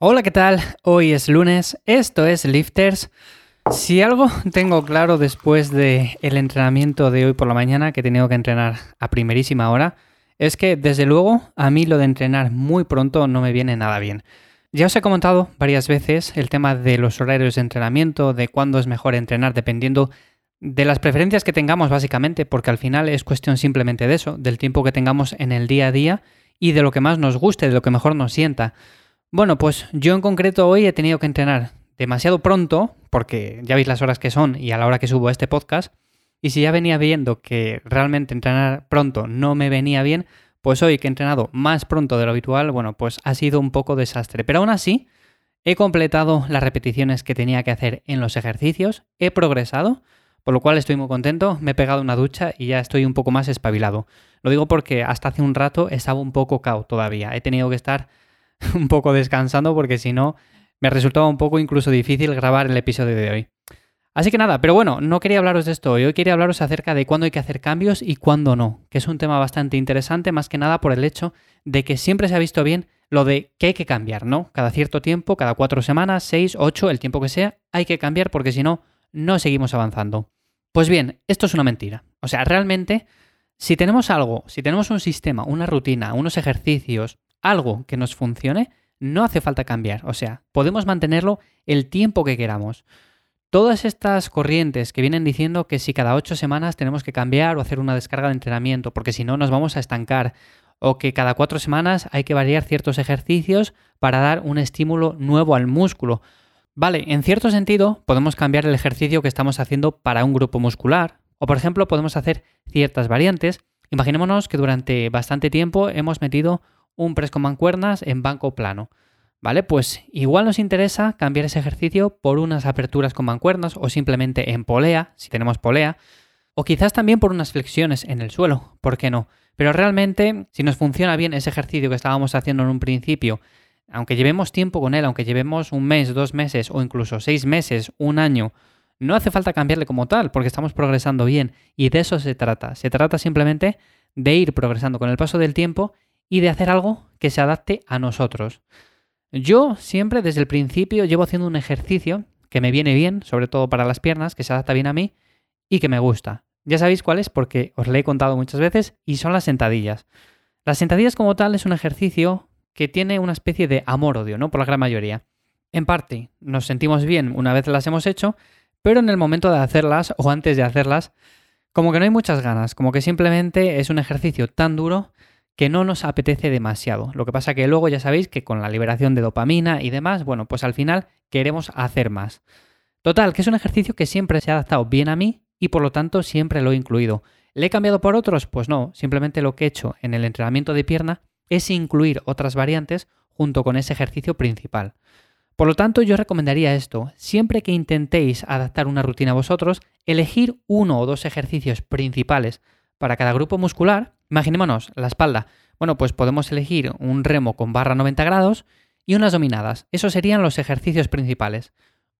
Hola, ¿qué tal? Hoy es lunes, esto es Lifters. Si algo tengo claro después del el entrenamiento de hoy por la mañana, que he tenido que entrenar a primerísima hora, es que desde luego a mí lo de entrenar muy pronto no me viene nada bien. Ya os he comentado varias veces el tema de los horarios de entrenamiento, de cuándo es mejor entrenar dependiendo de las preferencias que tengamos básicamente, porque al final es cuestión simplemente de eso, del tiempo que tengamos en el día a día y de lo que más nos guste, de lo que mejor nos sienta. Bueno, pues yo en concreto hoy he tenido que entrenar demasiado pronto, porque ya veis las horas que son y a la hora que subo este podcast, y si ya venía viendo que realmente entrenar pronto no me venía bien, pues hoy que he entrenado más pronto de lo habitual, bueno, pues ha sido un poco desastre. Pero aún así, he completado las repeticiones que tenía que hacer en los ejercicios, he progresado, por lo cual estoy muy contento, me he pegado una ducha y ya estoy un poco más espabilado. Lo digo porque hasta hace un rato estaba un poco cao todavía, he tenido que estar un poco descansando porque si no me resultaba un poco incluso difícil grabar el episodio de hoy. Así que nada, pero bueno, no quería hablaros de esto hoy, quería hablaros acerca de cuándo hay que hacer cambios y cuándo no, que es un tema bastante interesante más que nada por el hecho de que siempre se ha visto bien lo de que hay que cambiar, ¿no? Cada cierto tiempo, cada cuatro semanas, seis, ocho, el tiempo que sea, hay que cambiar porque si no, no seguimos avanzando. Pues bien, esto es una mentira. O sea, realmente, si tenemos algo, si tenemos un sistema, una rutina, unos ejercicios, algo que nos funcione, no hace falta cambiar. O sea, podemos mantenerlo el tiempo que queramos. Todas estas corrientes que vienen diciendo que si cada ocho semanas tenemos que cambiar o hacer una descarga de entrenamiento, porque si no nos vamos a estancar, o que cada cuatro semanas hay que variar ciertos ejercicios para dar un estímulo nuevo al músculo. Vale, en cierto sentido podemos cambiar el ejercicio que estamos haciendo para un grupo muscular, o por ejemplo podemos hacer ciertas variantes. Imaginémonos que durante bastante tiempo hemos metido un press con mancuernas en banco plano. ¿Vale? Pues igual nos interesa cambiar ese ejercicio por unas aperturas con mancuernas o simplemente en polea, si tenemos polea, o quizás también por unas flexiones en el suelo, ¿por qué no? Pero realmente, si nos funciona bien ese ejercicio que estábamos haciendo en un principio, aunque llevemos tiempo con él, aunque llevemos un mes, dos meses o incluso seis meses, un año, no hace falta cambiarle como tal, porque estamos progresando bien y de eso se trata. Se trata simplemente de ir progresando con el paso del tiempo y de hacer algo que se adapte a nosotros. Yo siempre desde el principio llevo haciendo un ejercicio que me viene bien, sobre todo para las piernas, que se adapta bien a mí y que me gusta. Ya sabéis cuál es porque os lo he contado muchas veces y son las sentadillas. Las sentadillas como tal es un ejercicio que tiene una especie de amor-odio, ¿no? Por la gran mayoría. En parte, nos sentimos bien una vez las hemos hecho, pero en el momento de hacerlas o antes de hacerlas, como que no hay muchas ganas, como que simplemente es un ejercicio tan duro que no nos apetece demasiado. Lo que pasa que luego ya sabéis que con la liberación de dopamina y demás, bueno, pues al final queremos hacer más. Total, que es un ejercicio que siempre se ha adaptado bien a mí y por lo tanto siempre lo he incluido. ¿Le he cambiado por otros? Pues no, simplemente lo que he hecho en el entrenamiento de pierna es incluir otras variantes junto con ese ejercicio principal. Por lo tanto, yo recomendaría esto, siempre que intentéis adaptar una rutina a vosotros, elegir uno o dos ejercicios principales para cada grupo muscular Imaginémonos la espalda. Bueno, pues podemos elegir un remo con barra 90 grados y unas dominadas. Esos serían los ejercicios principales.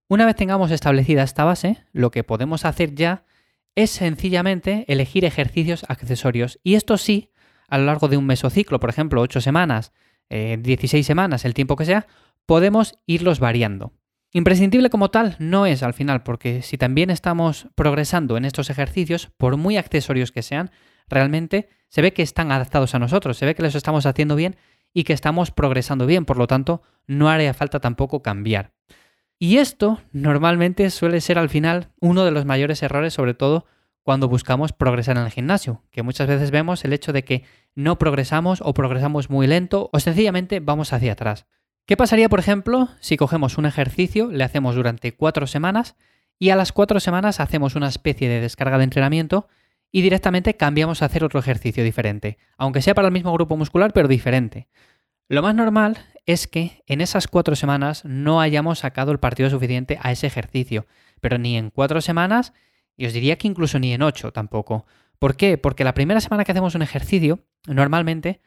Una vez tengamos establecida esta base, lo que podemos hacer ya es sencillamente elegir ejercicios accesorios. Y esto sí, a lo largo de un mesociclo, por ejemplo, 8 semanas, 16 eh, semanas, el tiempo que sea, podemos irlos variando. Imprescindible como tal no es al final, porque si también estamos progresando en estos ejercicios, por muy accesorios que sean, realmente se ve que están adaptados a nosotros, se ve que los estamos haciendo bien y que estamos progresando bien, por lo tanto no haría falta tampoco cambiar. Y esto normalmente suele ser al final uno de los mayores errores, sobre todo cuando buscamos progresar en el gimnasio, que muchas veces vemos el hecho de que no progresamos o progresamos muy lento o sencillamente vamos hacia atrás. ¿Qué pasaría, por ejemplo, si cogemos un ejercicio, le hacemos durante cuatro semanas y a las cuatro semanas hacemos una especie de descarga de entrenamiento y directamente cambiamos a hacer otro ejercicio diferente, aunque sea para el mismo grupo muscular, pero diferente. Lo más normal es que en esas cuatro semanas no hayamos sacado el partido suficiente a ese ejercicio, pero ni en cuatro semanas, y os diría que incluso ni en ocho tampoco. ¿Por qué? Porque la primera semana que hacemos un ejercicio, normalmente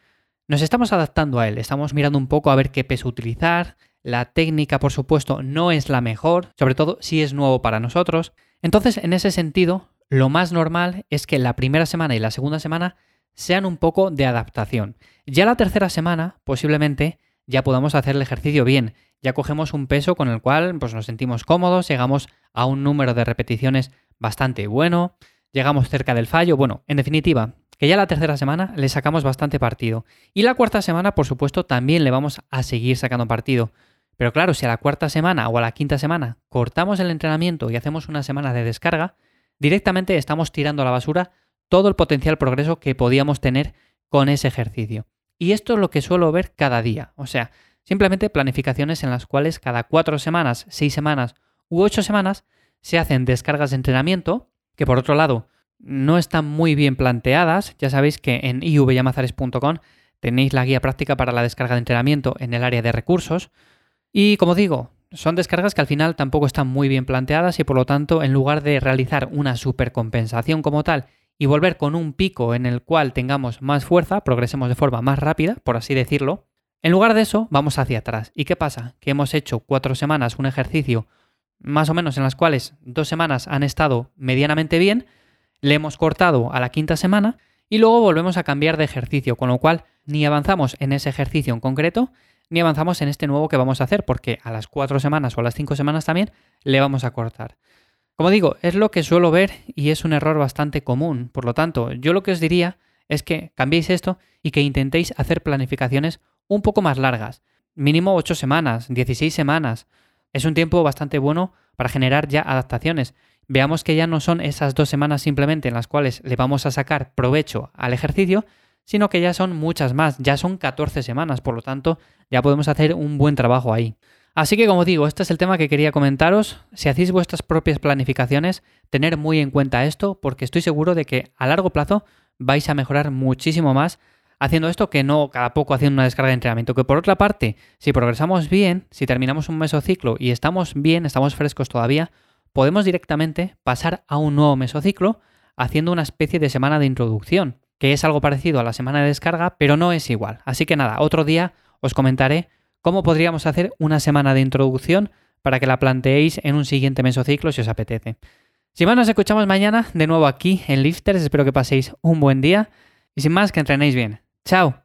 nos estamos adaptando a él, estamos mirando un poco a ver qué peso utilizar, la técnica, por supuesto, no es la mejor, sobre todo si es nuevo para nosotros. Entonces, en ese sentido, lo más normal es que la primera semana y la segunda semana sean un poco de adaptación. Ya la tercera semana, posiblemente, ya podamos hacer el ejercicio bien, ya cogemos un peso con el cual pues, nos sentimos cómodos, llegamos a un número de repeticiones bastante bueno, llegamos cerca del fallo. Bueno, en definitiva, que ya la tercera semana le sacamos bastante partido. Y la cuarta semana, por supuesto, también le vamos a seguir sacando partido. Pero claro, si a la cuarta semana o a la quinta semana cortamos el entrenamiento y hacemos una semana de descarga, directamente estamos tirando a la basura todo el potencial progreso que podíamos tener con ese ejercicio. Y esto es lo que suelo ver cada día. O sea, simplemente planificaciones en las cuales cada cuatro semanas, seis semanas u ocho semanas se hacen descargas de entrenamiento, que por otro lado no están muy bien planteadas. Ya sabéis que en ivyamazares.com tenéis la guía práctica para la descarga de entrenamiento en el área de recursos. Y como digo, son descargas que al final tampoco están muy bien planteadas y por lo tanto, en lugar de realizar una supercompensación como tal y volver con un pico en el cual tengamos más fuerza, progresemos de forma más rápida, por así decirlo, en lugar de eso, vamos hacia atrás. ¿Y qué pasa? Que hemos hecho cuatro semanas un ejercicio más o menos en las cuales dos semanas han estado medianamente bien, le hemos cortado a la quinta semana y luego volvemos a cambiar de ejercicio, con lo cual ni avanzamos en ese ejercicio en concreto, ni avanzamos en este nuevo que vamos a hacer, porque a las cuatro semanas o a las cinco semanas también le vamos a cortar. Como digo, es lo que suelo ver y es un error bastante común. Por lo tanto, yo lo que os diría es que cambiéis esto y que intentéis hacer planificaciones un poco más largas. Mínimo 8 semanas, 16 semanas. Es un tiempo bastante bueno para generar ya adaptaciones veamos que ya no son esas dos semanas simplemente en las cuales le vamos a sacar provecho al ejercicio, sino que ya son muchas más, ya son 14 semanas, por lo tanto ya podemos hacer un buen trabajo ahí. Así que como digo, este es el tema que quería comentaros. Si hacéis vuestras propias planificaciones, tener muy en cuenta esto porque estoy seguro de que a largo plazo vais a mejorar muchísimo más haciendo esto que no cada poco haciendo una descarga de entrenamiento. Que por otra parte, si progresamos bien, si terminamos un mesociclo y estamos bien, estamos frescos todavía, podemos directamente pasar a un nuevo mesociclo haciendo una especie de semana de introducción, que es algo parecido a la semana de descarga, pero no es igual. Así que nada, otro día os comentaré cómo podríamos hacer una semana de introducción para que la planteéis en un siguiente mesociclo si os apetece. Sin más, nos escuchamos mañana de nuevo aquí en Lifters. Espero que paséis un buen día y sin más, que entrenéis bien. ¡Chao!